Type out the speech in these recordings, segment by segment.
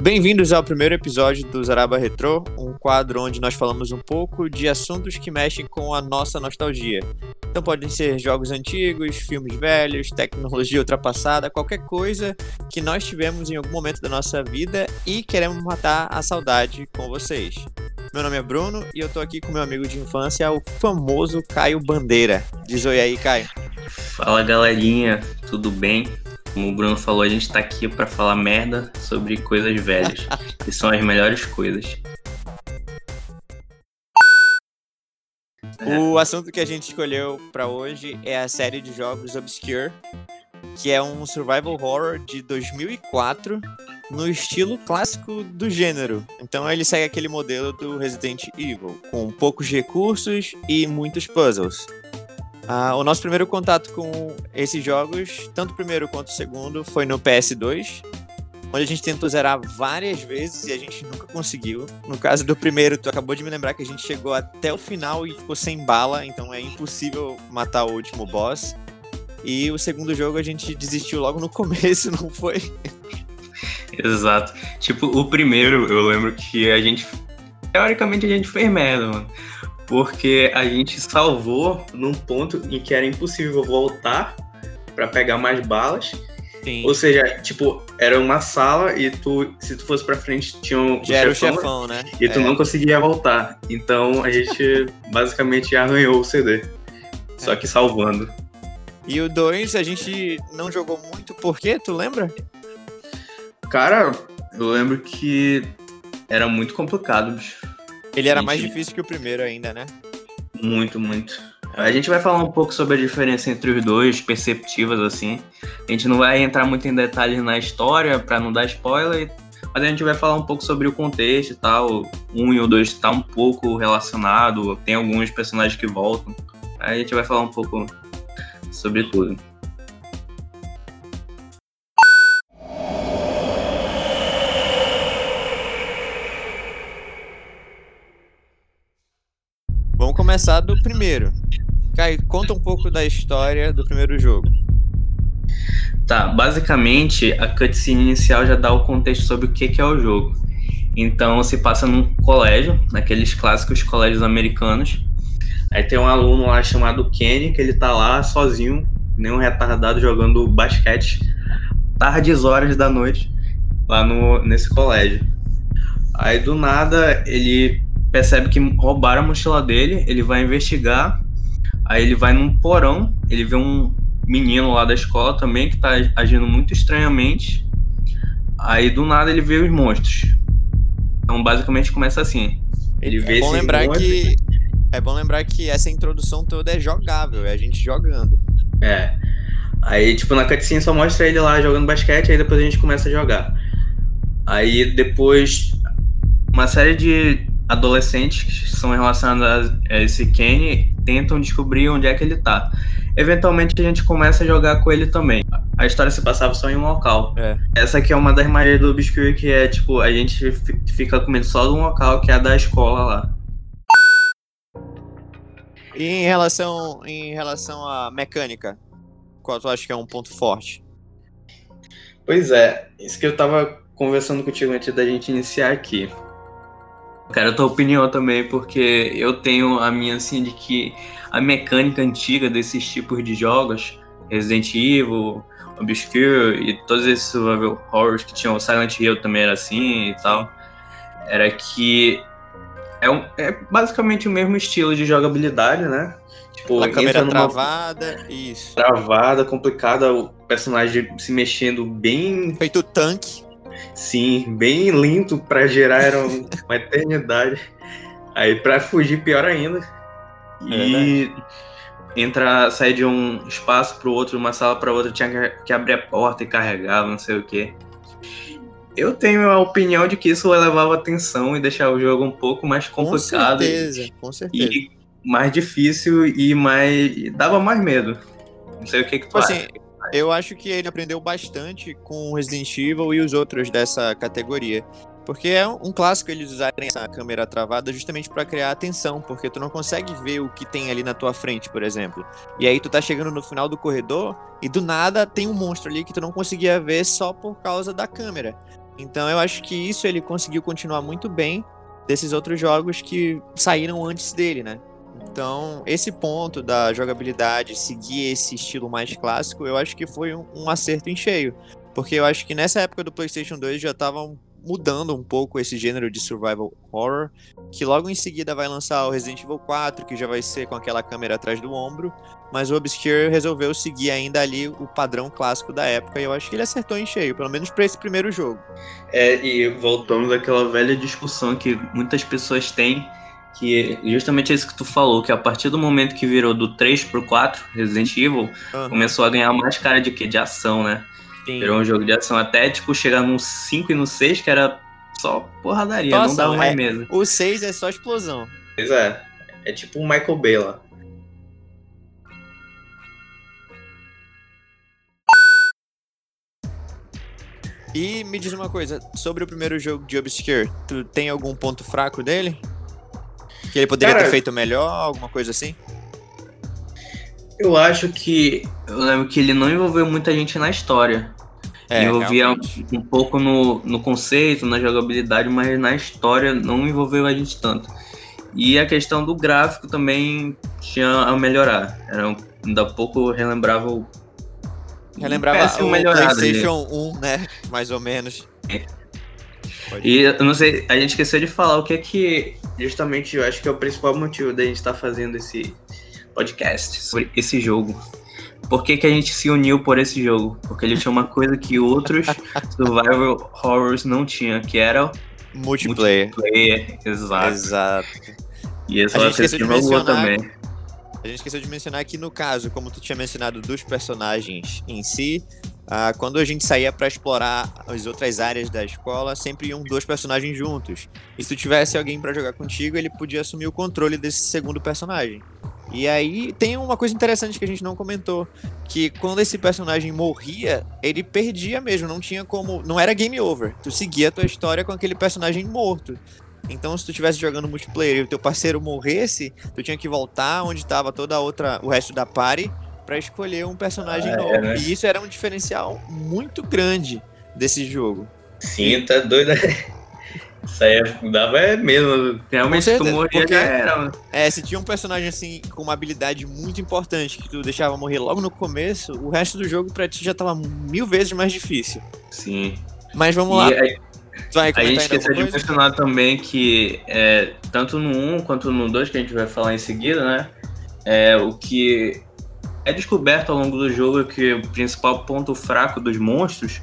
Bem-vindos ao primeiro episódio do Zaraba Retro, um quadro onde nós falamos um pouco de assuntos que mexem com a nossa nostalgia. Então podem ser jogos antigos, filmes velhos, tecnologia ultrapassada, qualquer coisa que nós tivemos em algum momento da nossa vida e queremos matar a saudade com vocês. Meu nome é Bruno e eu tô aqui com meu amigo de infância, o famoso Caio Bandeira. Diz oi aí, Caio. Fala galerinha, tudo bem? Como o Bruno falou, a gente tá aqui para falar merda sobre coisas velhas, que são as melhores coisas. O assunto que a gente escolheu para hoje é a série de jogos Obscure, que é um survival horror de 2004 no estilo clássico do gênero. Então ele segue aquele modelo do Resident Evil, com poucos recursos e muitos puzzles. Ah, o nosso primeiro contato com esses jogos, tanto o primeiro quanto o segundo, foi no PS2, onde a gente tentou zerar várias vezes e a gente nunca conseguiu. No caso do primeiro, tu acabou de me lembrar que a gente chegou até o final e ficou sem bala, então é impossível matar o último boss. E o segundo jogo a gente desistiu logo no começo, não foi? Exato. Tipo, o primeiro, eu lembro que a gente. Teoricamente a gente fez merda, mano porque a gente salvou num ponto em que era impossível voltar para pegar mais balas. Sim. Ou seja, tipo, era uma sala e tu, se tu fosse pra frente, tinha um Já era o chefão, né? E tu é. não conseguia voltar. Então a gente basicamente arranhou o CD. Só é. que salvando. E o 2 a gente não jogou muito, por quê? Tu lembra? Cara, eu lembro que era muito complicado, bicho. Ele era mais difícil que o primeiro ainda, né? Muito, muito. A gente vai falar um pouco sobre a diferença entre os dois, perceptivas assim. A gente não vai entrar muito em detalhes na história para não dar spoiler, mas a gente vai falar um pouco sobre o contexto e tal. Um e o dois tá um pouco relacionado, tem alguns personagens que voltam. Aí a gente vai falar um pouco sobre tudo. Começar do primeiro. Kai, conta um pouco da história do primeiro jogo. Tá, basicamente a cutscene inicial já dá o contexto sobre o que, que é o jogo. Então se passa num colégio, naqueles clássicos colégios americanos. Aí tem um aluno lá chamado Kenny, que ele tá lá sozinho, nem um retardado jogando basquete, tardes horas da noite, lá no, nesse colégio. Aí do nada ele percebe que roubaram a mochila dele, ele vai investigar, aí ele vai num porão, ele vê um menino lá da escola também que tá agindo muito estranhamente. Aí do nada ele vê os monstros. Então basicamente começa assim. Ele vê é bom lembrar monstros... que é bom lembrar que essa introdução toda é jogável, é a gente jogando. É. Aí tipo na cutscene só mostra ele lá jogando basquete, aí depois a gente começa a jogar. Aí depois uma série de adolescentes que são relacionados a esse Kenny tentam descobrir onde é que ele tá. Eventualmente a gente começa a jogar com ele também. A história se passava só em um local. É. Essa aqui é uma das magias do Obscure que é tipo, a gente fica com medo só de um local que é a da escola lá. E em relação, em relação à mecânica, qual tu acha que é um ponto forte? Pois é, isso que eu tava conversando contigo antes da gente iniciar aqui. Quero a tua opinião também, porque eu tenho a minha assim de que a mecânica antiga desses tipos de jogos, Resident Evil, Obscure e todos esses survival horrors que tinham, Silent Hill também era assim e tal, era que é, um, é basicamente o mesmo estilo de jogabilidade, né? Tipo, a câmera numa... travada, isso. Travada, complicada, o personagem se mexendo bem. Feito tanque. Sim, bem lento para gerar era uma eternidade. Aí para fugir pior ainda. É e entrar, sair de um espaço para o outro, uma sala para outra, tinha que abrir a porta e carregar, não sei o que. Eu tenho a opinião de que isso elevava a tensão e deixava o jogo um pouco mais complicado. Com certeza, com certeza. E mais difícil e mais. dava mais medo. Não sei o que, que tu tipo assim, acha. Eu acho que ele aprendeu bastante com Resident Evil e os outros dessa categoria. Porque é um clássico eles usarem essa câmera travada justamente para criar atenção, porque tu não consegue ver o que tem ali na tua frente, por exemplo. E aí tu tá chegando no final do corredor e do nada tem um monstro ali que tu não conseguia ver só por causa da câmera. Então eu acho que isso ele conseguiu continuar muito bem desses outros jogos que saíram antes dele, né? Então, esse ponto da jogabilidade seguir esse estilo mais clássico, eu acho que foi um, um acerto em cheio. Porque eu acho que nessa época do PlayStation 2 já estavam mudando um pouco esse gênero de survival horror, que logo em seguida vai lançar o Resident Evil 4, que já vai ser com aquela câmera atrás do ombro, mas o Obscure resolveu seguir ainda ali o padrão clássico da época, e eu acho que ele acertou em cheio, pelo menos para esse primeiro jogo. É, e voltamos àquela velha discussão que muitas pessoas têm, que justamente é isso que tu falou, que a partir do momento que virou do 3 pro 4, Resident Evil, uhum. começou a ganhar mais cara de que de ação, né? Sim. Virou um jogo de ação até, tipo, chegar no 5 e no 6, que era só porradaria, Nossa, não dava mais é, mesmo. O 6 é só explosão. Pois é. É tipo um Michael Bay lá. E me diz uma coisa, sobre o primeiro jogo de Obscure, tu tem algum ponto fraco dele? Que ele poderia Cara, ter feito melhor, alguma coisa assim? Eu acho que. Eu lembro que ele não envolveu muita gente na história. É, envolvia um, um, pouco no, no conceito, na jogabilidade, mas na história não envolveu a gente tanto. E a questão do gráfico também tinha a melhorar. Era ainda pouco relembrava o Relembrava o PlayStation 1, né? Mais ou menos. É. E eu não sei, a gente esqueceu de falar o que é que, justamente, eu acho que é o principal motivo da gente estar tá fazendo esse podcast sobre esse jogo. Por que, que a gente se uniu por esse jogo? Porque ele tinha uma coisa que outros survival horrors não tinham, que era multiplayer. multiplayer. Exato. Exato. E esse a gente esqueceu também. A gente esqueceu de mencionar que no caso, como tu tinha mencionado dos personagens em si, ah, quando a gente saía para explorar as outras áreas da escola, sempre iam dois personagens juntos. E se tu tivesse alguém para jogar contigo, ele podia assumir o controle desse segundo personagem. E aí tem uma coisa interessante que a gente não comentou, que quando esse personagem morria, ele perdia mesmo, não tinha como, não era game over. Tu seguia a tua história com aquele personagem morto. Então, se tu estivesse jogando multiplayer e o teu parceiro morresse, tu tinha que voltar onde estava toda a outra, o resto da party, para escolher um personagem ah, novo. É, né? E isso era um diferencial muito grande desse jogo. Sim, tá doido. Isso aí é, dava é mesmo. Realmente certeza, tu morria já era. É, se tinha um personagem assim com uma habilidade muito importante que tu deixava morrer logo no começo, o resto do jogo pra ti já tava mil vezes mais difícil. Sim. Mas vamos e lá. Aí, a gente esqueceu de mencionar também que é, tanto no 1 quanto no 2, que a gente vai falar em seguida, né? É, o que é descoberto ao longo do jogo é que o principal ponto fraco dos monstros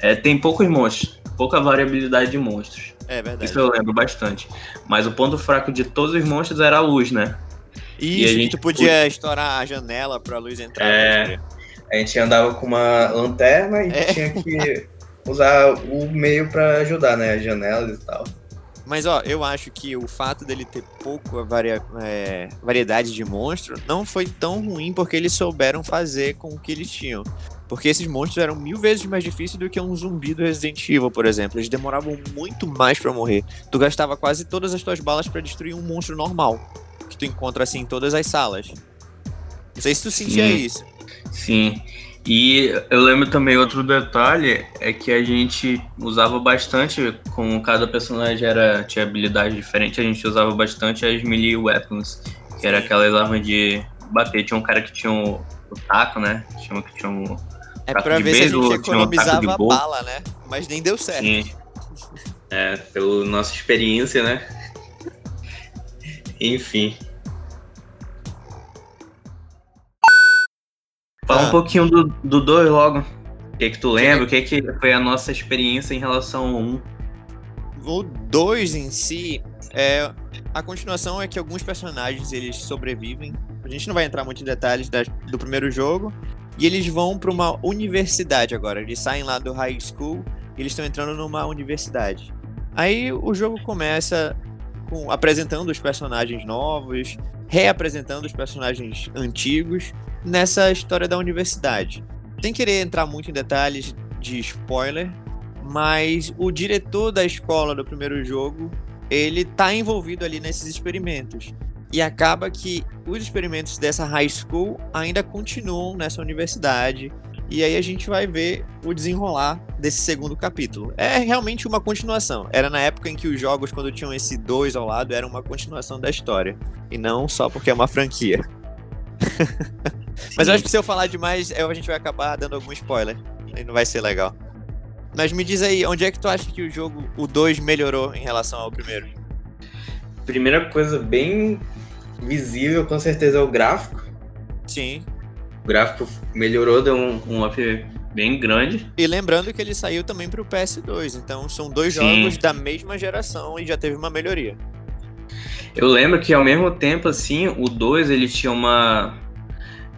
é tem poucos monstros, pouca variabilidade de monstros. É verdade. Isso eu lembro bastante. Mas o ponto fraco de todos os monstros era a luz, né? Isso, e a gente podia estourar a janela pra luz entrar. É, a gente andava com uma lanterna e é. tinha que usar o meio para ajudar, né? As janelas e tal. Mas ó, eu acho que o fato dele ter pouca varia, é, variedade de monstro não foi tão ruim porque eles souberam fazer com o que eles tinham. Porque esses monstros eram mil vezes mais difíceis do que um zumbi do Resident Evil, por exemplo. Eles demoravam muito mais para morrer. Tu gastava quase todas as tuas balas para destruir um monstro normal. Que tu encontra assim em todas as salas. Não sei se tu sentia Sim. isso. Sim. E eu lembro também outro detalhe é que a gente usava bastante, como cada personagem era tinha habilidade diferente, a gente usava bastante as melee weapons, que era aquelas armas de bater. Tinha um cara que tinha o, o taco, né? Tinha um que tinha um é pra ver se a gente economizava um bala, né? Mas nem deu certo. Sim. É, pela nossa experiência, né? Enfim. Fala ah. um pouquinho do 2 logo. O que, que tu lembra? O que, que foi a nossa experiência em relação ao 1? Um? O 2 em si, é, a continuação é que alguns personagens eles sobrevivem. A gente não vai entrar muito em detalhes da, do primeiro jogo. E eles vão para uma universidade agora. Eles saem lá do high school e eles estão entrando numa universidade. Aí o jogo começa com, apresentando os personagens novos, reapresentando os personagens antigos nessa história da universidade. Sem querer entrar muito em detalhes de spoiler, mas o diretor da escola do primeiro jogo, ele tá envolvido ali nesses experimentos. E acaba que os experimentos dessa high school ainda continuam nessa universidade. E aí a gente vai ver o desenrolar desse segundo capítulo. É realmente uma continuação. Era na época em que os jogos, quando tinham esse dois ao lado, era uma continuação da história. E não só porque é uma franquia. Mas eu acho que se eu falar demais, a gente vai acabar dando algum spoiler. E não vai ser legal. Mas me diz aí, onde é que tu acha que o jogo, o 2, melhorou em relação ao primeiro? Primeira coisa bem visível, com certeza, é o gráfico. Sim. O gráfico melhorou, deu um, um up bem grande. E lembrando que ele saiu também para o PS2, então são dois Sim. jogos da mesma geração e já teve uma melhoria. Eu lembro que ao mesmo tempo, assim, o 2 ele tinha uma.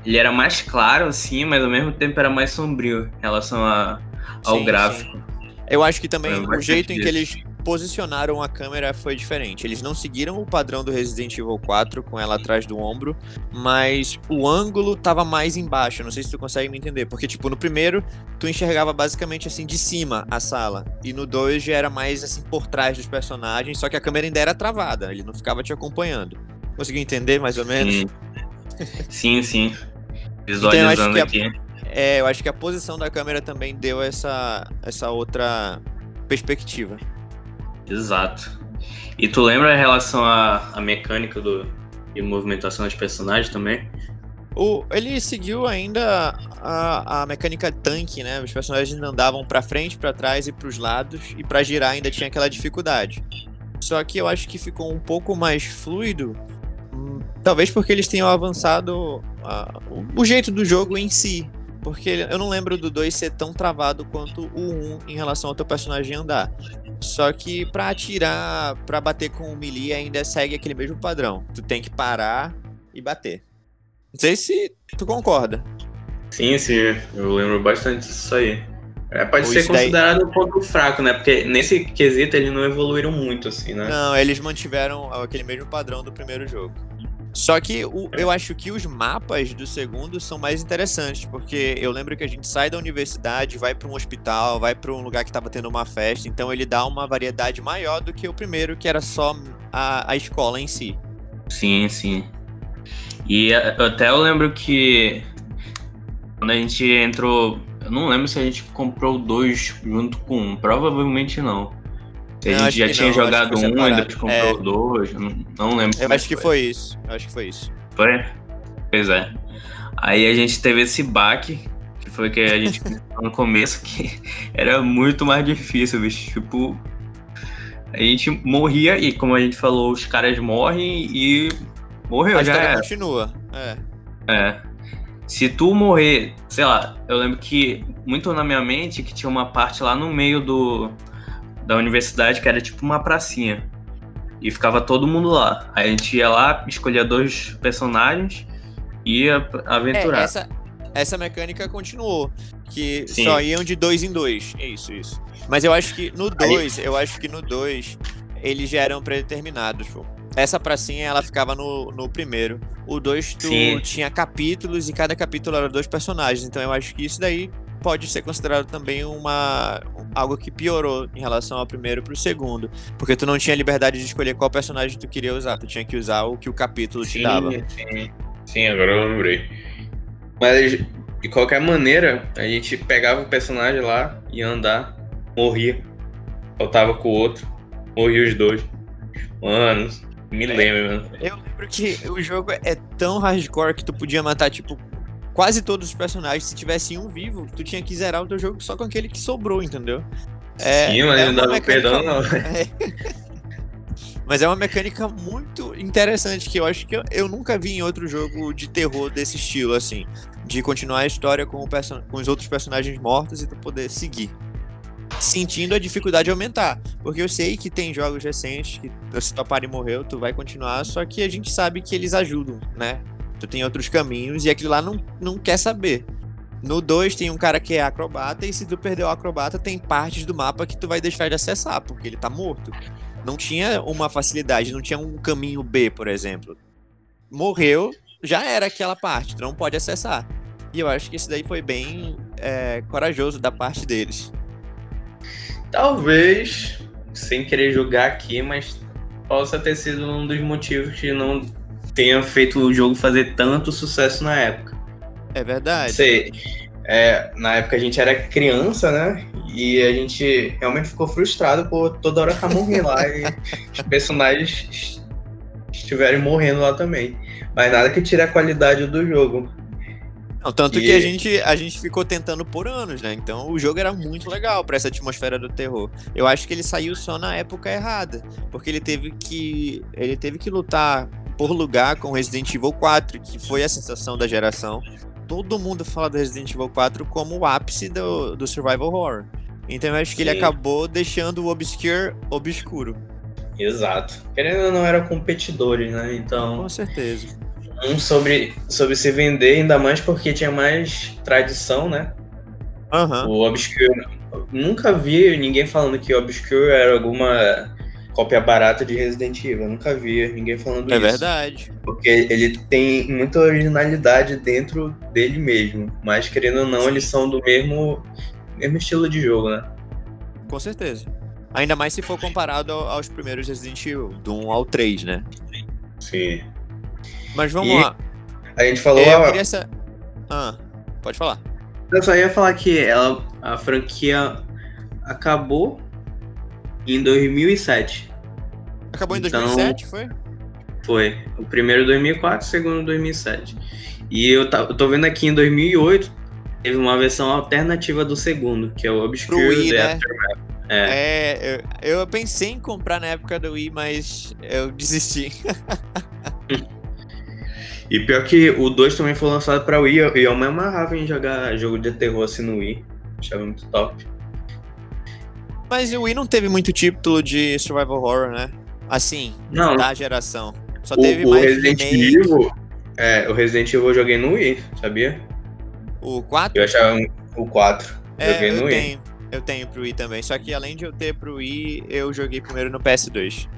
Ele era mais claro, assim, mas ao mesmo tempo era mais sombrio em relação a, ao sim, gráfico. Sim. Eu acho que também o jeito em que eles posicionaram a câmera foi diferente. Eles não seguiram o padrão do Resident Evil 4 com ela atrás do ombro, mas o ângulo tava mais embaixo. Não sei se tu consegue me entender, porque tipo, no primeiro tu enxergava basicamente assim de cima a sala, e no 2 já era mais assim por trás dos personagens, só que a câmera ainda era travada, ele não ficava te acompanhando. Conseguiu entender mais ou menos? Sim, sim. sim. Visualizando então, aqui. A... É, eu acho que a posição da câmera também deu essa, essa outra perspectiva. Exato. E tu lembra em relação à, à mecânica do, e movimentação dos personagens também? O, ele seguiu ainda a, a mecânica tanque, né? Os personagens andavam para frente, para trás e para os lados, e para girar ainda tinha aquela dificuldade. Só que eu acho que ficou um pouco mais fluido, hum, talvez porque eles tenham avançado o, o jeito do jogo em si. Porque eu não lembro do 2 ser tão travado quanto o 1 um em relação ao teu personagem andar. Só que pra atirar, pra bater com o melee ainda segue aquele mesmo padrão. Tu tem que parar e bater. Não sei se tu concorda. Sim, sim, eu lembro bastante disso aí. É, pode Ou ser considerado daí... um ponto fraco, né? Porque nesse quesito eles não evoluíram muito, assim, né? Não, eles mantiveram aquele mesmo padrão do primeiro jogo. Só que o, eu acho que os mapas do segundo são mais interessantes, porque eu lembro que a gente sai da universidade, vai para um hospital, vai para um lugar que estava tendo uma festa, então ele dá uma variedade maior do que o primeiro, que era só a, a escola em si. Sim, sim. E até eu lembro que quando a gente entrou. Eu não lembro se a gente comprou dois junto com um, provavelmente não. A gente já tinha não, jogado um, ainda comprou é. dois, não, não lembro. Eu acho que foi. foi isso. Eu acho que foi isso. Foi? Pois é. Aí a gente teve esse baque, que foi que a gente no começo, que era muito mais difícil, bicho. Tipo, a gente morria e, como a gente falou, os caras morrem e morreu a já. A continua. É. É. Se tu morrer, sei lá, eu lembro que muito na minha mente que tinha uma parte lá no meio do da universidade que era tipo uma pracinha. E ficava todo mundo lá. Aí a gente ia lá, escolhia dois personagens e ia aventurar. É, essa, essa mecânica continuou. Que Sim. só iam de dois em dois. Isso, isso. Mas eu acho que no dois, eu acho que no dois eles já eram predeterminados, pô. Essa pracinha, ela ficava no, no primeiro. O dois, tu Sim. tinha capítulos e cada capítulo era dois personagens. Então eu acho que isso daí pode ser considerado também uma algo que piorou em relação ao primeiro pro segundo, porque tu não tinha liberdade de escolher qual personagem tu queria usar, tu tinha que usar o que o capítulo sim, te dava. Sim, sim, agora eu lembrei. Mas de qualquer maneira, a gente pegava o personagem lá ia andar, morria, voltava com o outro, morria os dois. Mano, me é, lembro, Eu lembro que o jogo é tão hardcore que tu podia matar, tipo, quase todos os personagens, se tivesse um vivo, tu tinha que zerar o teu jogo só com aquele que sobrou, entendeu? É, Sim, mas é não dava mecânica... perdão, não. É... mas é uma mecânica muito interessante que eu acho que eu, eu, nunca vi em outro jogo de terror desse estilo, assim. De continuar a história com, person... com os outros personagens mortos e tu poder seguir. Sentindo a dificuldade aumentar. Porque eu sei que tem jogos recentes que se tua party morreu, tu vai continuar, só que a gente sabe que eles ajudam, né? Tu tem outros caminhos e aquele lá não, não quer saber. No 2 tem um cara que é acrobata e se tu perder o acrobata tem partes do mapa que tu vai deixar de acessar, porque ele tá morto. Não tinha uma facilidade, não tinha um caminho B, por exemplo. Morreu, já era aquela parte, tu não pode acessar. E eu acho que isso daí foi bem é, corajoso da parte deles. Talvez, sem querer julgar aqui, mas possa ter sido um dos motivos de não tenha feito o jogo fazer tanto sucesso na época. É verdade. Sei. é, na época a gente era criança, né? E a gente realmente ficou frustrado por toda hora estar tá morrendo lá e os personagens estiverem morrendo lá também. Mas nada que tire a qualidade do jogo. Não, tanto e... que a gente, a gente ficou tentando por anos, né? Então o jogo era muito legal para essa atmosfera do terror. Eu acho que ele saiu só na época errada, porque ele teve que ele teve que lutar por lugar com Resident Evil 4, que foi a sensação da geração. Todo mundo fala do Resident Evil 4 como o ápice do, do survival horror. Então eu acho que Sim. ele acabou deixando o obscure obscuro. Exato. Querendo ou não, era competidores, né? Então. Com certeza. Um sobre, sobre se vender, ainda mais porque tinha mais tradição, né? Uhum. O Obscure. Nunca vi ninguém falando que o Obscure era alguma cópia barata de Resident Evil. Eu nunca vi ninguém falando é isso. É verdade. Porque ele tem muita originalidade dentro dele mesmo. Mas querendo ou não, eles são do mesmo, mesmo estilo de jogo, né? Com certeza. Ainda mais se for comparado aos primeiros Resident Evil, do 1 ao 3, né? Sim. Mas vamos e lá. A gente falou. É, eu queria essa... Ah, pode falar. Eu só ia falar que ela, a franquia acabou em 2007. Acabou em então, 2007, foi? Foi. O primeiro 2004, o segundo 2007. E eu, tá, eu tô vendo aqui em 2008, teve uma versão alternativa do segundo, que é o Obscure Wii, né? É, é eu, eu, pensei em comprar na época do Wii, mas eu desisti. e pior que o 2 também foi lançado pra Wii, e eu me amarrava em jogar jogo de terror assim no Wii. Achava muito top. Mas o Wii não teve muito título de survival horror, né? Assim, não. da geração. Só o, teve o mais Resident. Evil, é, o Resident Evil eu joguei no Wii, sabia? O 4? Eu achava o 4. É, joguei no Wii. Tenho. Eu tenho pro Wii também. Só que além de eu ter pro Wii, eu joguei primeiro no PS2.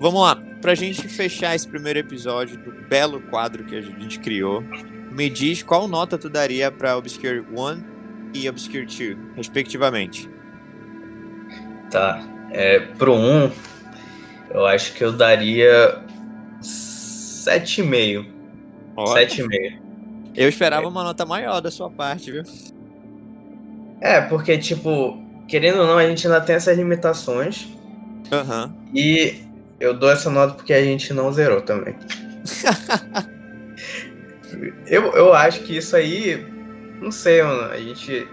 Vamos lá, pra gente fechar esse primeiro episódio do belo quadro que a gente criou, me diz qual nota tu daria pra Obscure 1 e Obscure 2, respectivamente. Tá, é, pro 1, eu acho que eu daria 7,5. 7,5. Eu esperava uma nota maior da sua parte, viu? É, porque, tipo, querendo ou não, a gente ainda tem essas limitações. Uhum. E eu dou essa nota porque a gente não zerou também. eu, eu acho que isso aí. Não sei, mano. A gente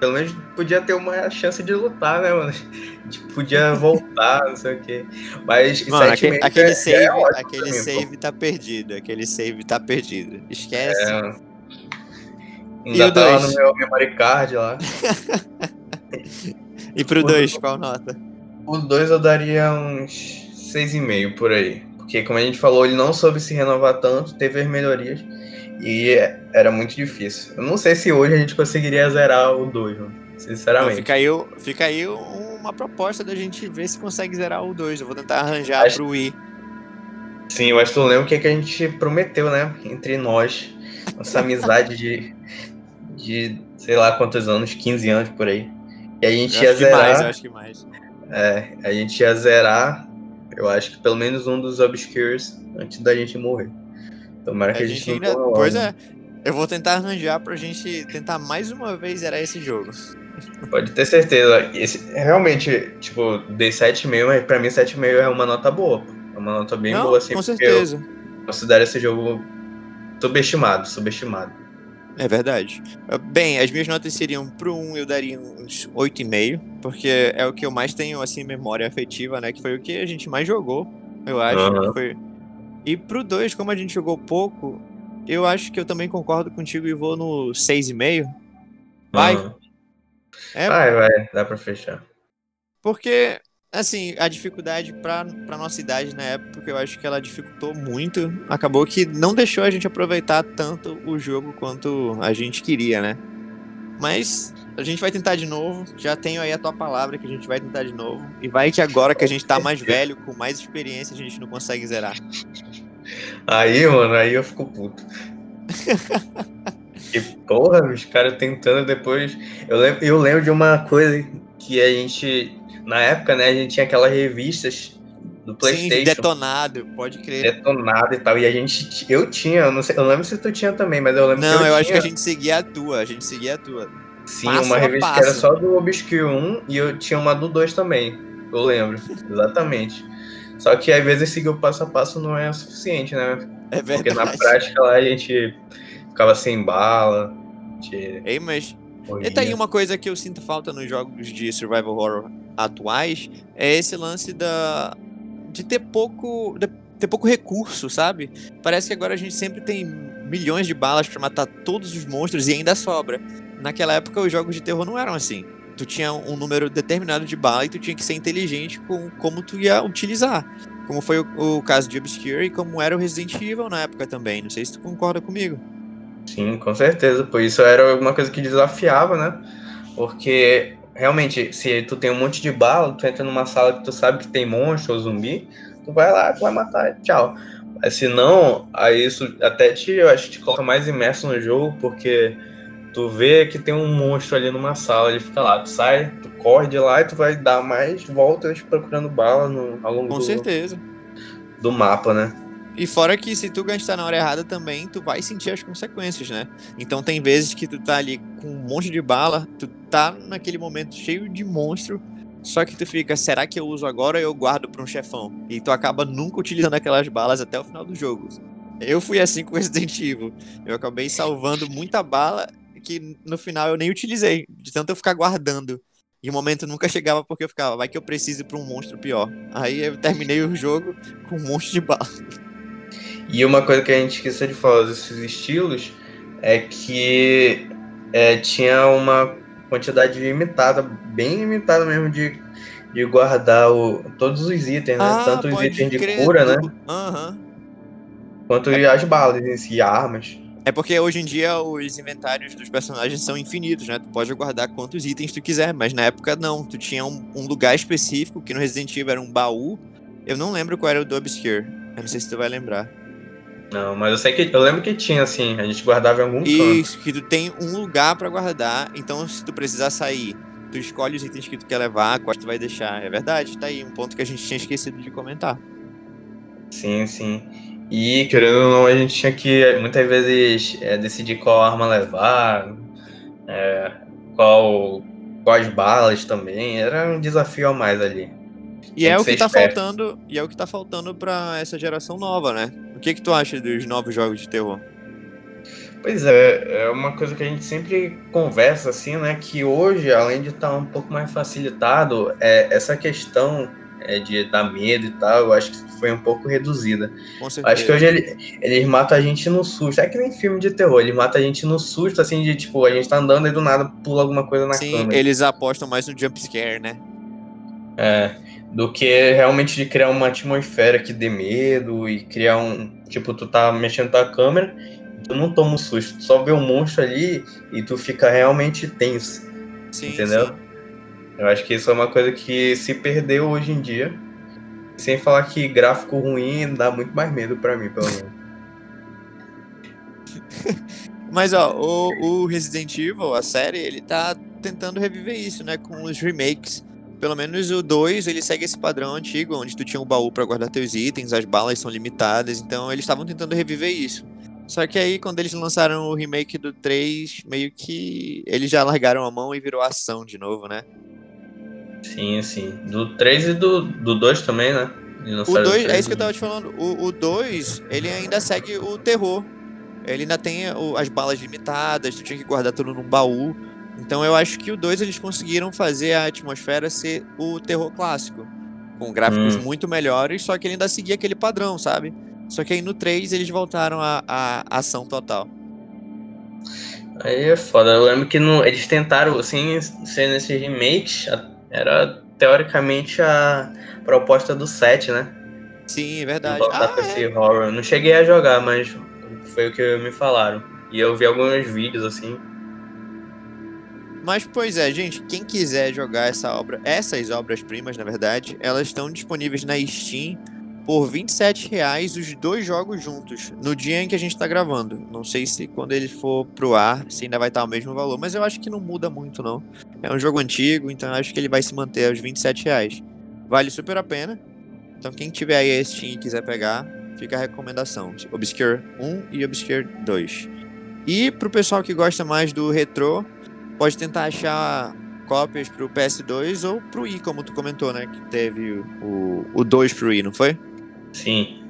pelo menos podia ter uma chance de lutar, né, mano? A gente podia voltar, não sei o quê. Mas mano, aquele, aquele, é, save, é aquele save tá perdido. Aquele save tá perdido. Esquece. É. Ainda e tá lá no meu memory card lá. e pro 2, qual nota? O 2 eu daria uns 6,5 por aí. Porque, como a gente falou, ele não soube se renovar tanto, teve as melhorias. E era muito difícil. Eu não sei se hoje a gente conseguiria zerar o 2, sinceramente. Não, fica, aí, fica aí uma proposta da gente ver se consegue zerar o 2. Eu vou tentar arranjar acho... pro Wii. Sim, eu acho que tu lembra o que, que a gente prometeu, né? Entre nós. Nossa amizade de, de sei lá quantos anos, 15 anos por aí. E a gente eu ia zerar. Mais, acho que mais. É, a gente ia zerar, eu acho que pelo menos um dos Obscures antes da gente morrer. Tomara que a, a gente, gente ainda. Pois é. Eu vou tentar arranjar pra gente tentar mais uma vez zerar esse jogo. Pode ter certeza. Esse, realmente, tipo, dei 7,5, mas pra mim 7,5 é uma nota boa. É uma nota bem Não, boa, assim. Com certeza. Eu considero esse jogo subestimado, subestimado. É verdade. Bem, as minhas notas seriam pro 1 eu daria uns 8,5, porque é o que eu mais tenho, assim, memória afetiva, né? Que foi o que a gente mais jogou, eu acho. Uhum. Foi, e pro 2, como a gente jogou pouco, eu acho que eu também concordo contigo e vou no 6,5. Vai. Uhum. É, vai, vai, dá pra fechar. Porque, assim, a dificuldade pra, pra nossa idade na época, eu acho que ela dificultou muito. Acabou que não deixou a gente aproveitar tanto o jogo quanto a gente queria, né? Mas a gente vai tentar de novo. Já tenho aí a tua palavra que a gente vai tentar de novo. E vai que agora que a gente tá mais velho, com mais experiência, a gente não consegue zerar. Aí, mano, aí eu fico puto. que porra, os caras tentando depois. Eu lembro, eu lembro de uma coisa que a gente. Na época, né, a gente tinha aquelas revistas do PlayStation. Sim, detonado, pode crer. Detonado e tal. E a gente. Eu tinha, eu não sei, eu lembro se tu tinha também, mas eu lembro não, que eu, eu tinha. acho que a gente seguia a tua, a gente seguia a tua. Sim, passo uma revista que era só do Obscure 1 e eu tinha uma do 2 também. Eu lembro, exatamente. Só que às vezes seguir o passo a passo não é o suficiente, né? É verdade. Porque na prática lá a gente ficava sem bala. Gente... Ei, mas. E tá aí uma coisa que eu sinto falta nos jogos de survival horror atuais é esse lance da de ter pouco de ter pouco recurso, sabe? Parece que agora a gente sempre tem milhões de balas para matar todos os monstros e ainda sobra. Naquela época os jogos de terror não eram assim. Tu tinha um número determinado de bala e tu tinha que ser inteligente com como tu ia utilizar. Como foi o, o caso de Obscure e como era o Resident Evil na época também. Não sei se tu concorda comigo. Sim, com certeza. Por isso era uma coisa que desafiava, né? Porque realmente, se tu tem um monte de bala, tu entra numa sala que tu sabe que tem monstro ou zumbi, tu vai lá, tu vai matar, tchau. Mas se não, aí isso até te, eu acho que te coloca mais imerso no jogo, porque tu vê que tem um monstro ali numa sala, ele fica lá, tu sai, tu corre de lá e tu vai dar mais voltas procurando bala no, ao longo Com do, certeza. do mapa, né? E fora que se tu gastar na hora errada também, tu vai sentir as consequências, né? Então tem vezes que tu tá ali com um monte de bala, tu tá naquele momento cheio de monstro, só que tu fica, será que eu uso agora ou eu guardo pra um chefão? E tu acaba nunca utilizando aquelas balas até o final do jogo. Eu fui assim com Resident Evil. Eu acabei salvando muita bala que no final eu nem utilizei, de tanto eu ficar guardando. E o momento nunca chegava porque eu ficava, vai que eu preciso pra um monstro pior. Aí eu terminei o jogo com um monte de bala. E uma coisa que a gente esqueceu de falar desses estilos é que é, tinha uma quantidade limitada, bem limitada mesmo, de, de guardar o, todos os itens, né? Ah, Tanto os itens de cura, né? Uhum. Quanto é. as balas em si, armas. É porque hoje em dia os inventários dos personagens são infinitos, né? Tu pode guardar quantos itens tu quiser, mas na época não. Tu tinha um, um lugar específico, que no Resident Evil era um baú. Eu não lembro qual era o do Obscure. Eu não sei se tu vai lembrar. Não, mas eu sei que eu lembro que tinha assim, a gente guardava em algum Isso, canto. que tu tem um lugar para guardar, então se tu precisar sair, tu escolhe os itens que tu quer levar, quais tu vai deixar. É verdade, tá aí um ponto que a gente tinha esquecido de comentar. Sim, sim. E querendo ou não, a gente tinha que muitas vezes é, decidir qual arma levar, é, qual quais balas também. Era um desafio a mais ali. E é o que tá esperto. faltando, e é o que tá faltando para essa geração nova, né? O que que tu acha dos novos jogos de terror? Pois é, é uma coisa que a gente sempre conversa assim, né? Que hoje, além de estar tá um pouco mais facilitado, é essa questão é, de dar medo e tal, eu acho que foi um pouco reduzida. Com certeza. Acho que hoje ele, eles matam a gente no susto. É que nem filme de terror, eles matam a gente no susto, assim, de tipo, a gente tá andando e do nada pula alguma coisa na Sim, câmera. eles apostam mais no jump scare, né? É do que realmente de criar uma atmosfera que dê medo e criar um. Tipo, tu tá mexendo tua câmera, tu não toma um susto, tu só vê um monstro ali e tu fica realmente tenso. Sim, entendeu? Sim. Eu acho que isso é uma coisa que se perdeu hoje em dia. Sem falar que gráfico ruim dá muito mais medo para mim, pelo menos. Mas ó, o, o Resident Evil, a série, ele tá tentando reviver isso, né? Com os remakes. Pelo menos o 2, ele segue esse padrão antigo, onde tu tinha um baú para guardar teus itens, as balas são limitadas, então eles estavam tentando reviver isso. Só que aí, quando eles lançaram o remake do 3, meio que eles já largaram a mão e virou ação de novo, né? Sim, sim. Do 3 e do, do 2 também, né? O 2, é isso que eu tava te falando. O 2, ele ainda segue o terror. Ele ainda tem o, as balas limitadas, tu tinha que guardar tudo num baú. Então eu acho que o 2 eles conseguiram fazer a atmosfera ser o terror clássico. Com gráficos hum. muito melhores, só que ele ainda seguia aquele padrão, sabe? Só que aí no 3 eles voltaram à, à ação total. Aí é foda. Eu lembro que no, eles tentaram, assim, ser nesse remake, era teoricamente a proposta do 7, né? Sim, é verdade. Voltar ah, pra é. esse horror. Não cheguei a jogar, mas foi o que me falaram. E eu vi alguns vídeos, assim. Mas, pois é, gente, quem quiser jogar essa obra, essas obras-primas, na verdade, elas estão disponíveis na Steam por 27 reais os dois jogos juntos, no dia em que a gente está gravando. Não sei se quando ele for pro ar, se ainda vai estar o mesmo valor, mas eu acho que não muda muito, não. É um jogo antigo, então acho que ele vai se manter aos 27 reais. Vale super a pena. Então quem tiver aí a Steam e quiser pegar, fica a recomendação. Obscure 1 e Obscure 2. E pro pessoal que gosta mais do retrô, pode tentar achar cópias pro PS2 ou pro i, como tu comentou, né? Que teve o, o 2 pro i, não foi? Sim.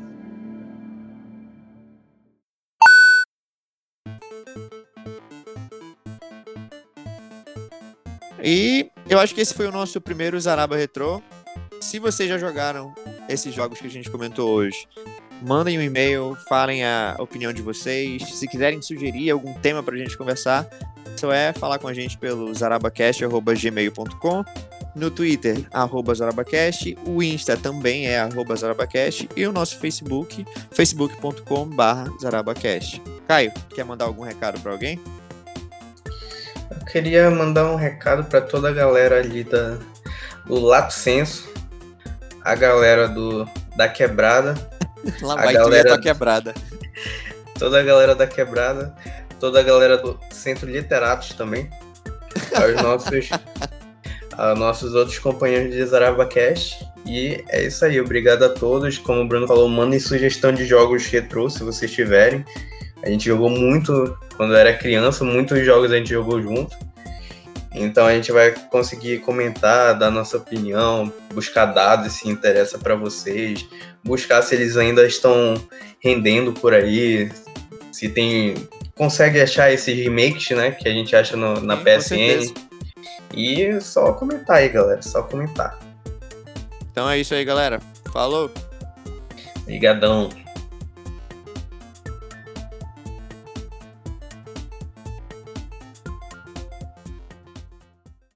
E eu acho que esse foi o nosso primeiro Zaraba Retro. Se vocês já jogaram esses jogos que a gente comentou hoje, mandem um e-mail, falem a opinião de vocês. Se quiserem sugerir algum tema pra gente conversar, é falar com a gente pelo zarabacast.gmail.com no Twitter, arroba Zarabacast, o Insta também é arroba Zarabacast e o nosso Facebook, facebook.com Zarabacast. Caio, quer mandar algum recado para alguém? Eu queria mandar um recado para toda a galera ali da, do Lato Senso, a galera do, da Quebrada. Lá vai a galera da Quebrada. Toda a galera da Quebrada, toda a galera do Centro Literatos também, aos nossos, aos nossos outros companheiros de ZarabaCast. E é isso aí, obrigado a todos. Como o Bruno falou, mandem sugestão de jogos retrô se vocês tiverem. A gente jogou muito quando era criança, muitos jogos a gente jogou junto. Então a gente vai conseguir comentar, dar nossa opinião, buscar dados se interessa para vocês, buscar se eles ainda estão rendendo por aí, se tem consegue achar esses remakes, né, que a gente acha no, na Sim, PSN. E só comentar aí, galera, só comentar. Então é isso aí, galera. Falou. Obrigadão.